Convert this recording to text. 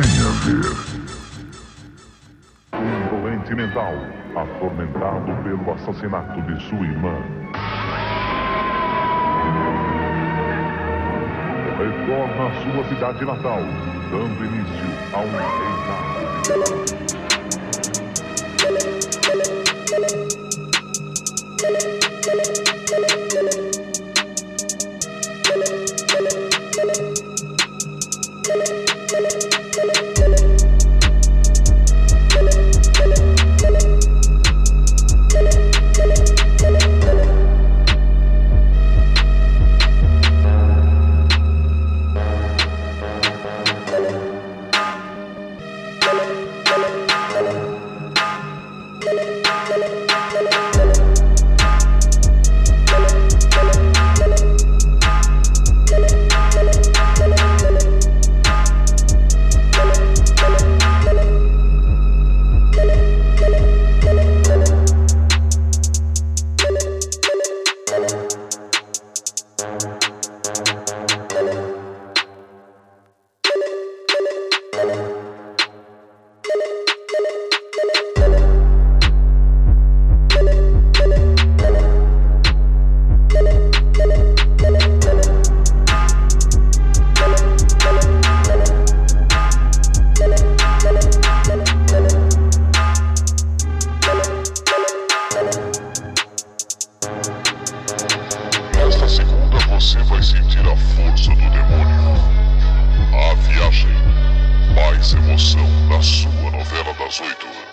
Venha ver. Um doente mental, atormentado pelo assassinato de sua irmã. Retorna à sua cidade natal, dando início a um reinado. Thank you de Nesta você vai sentir a força do demônio. A viagem. Mais emoção na sua novela das oito.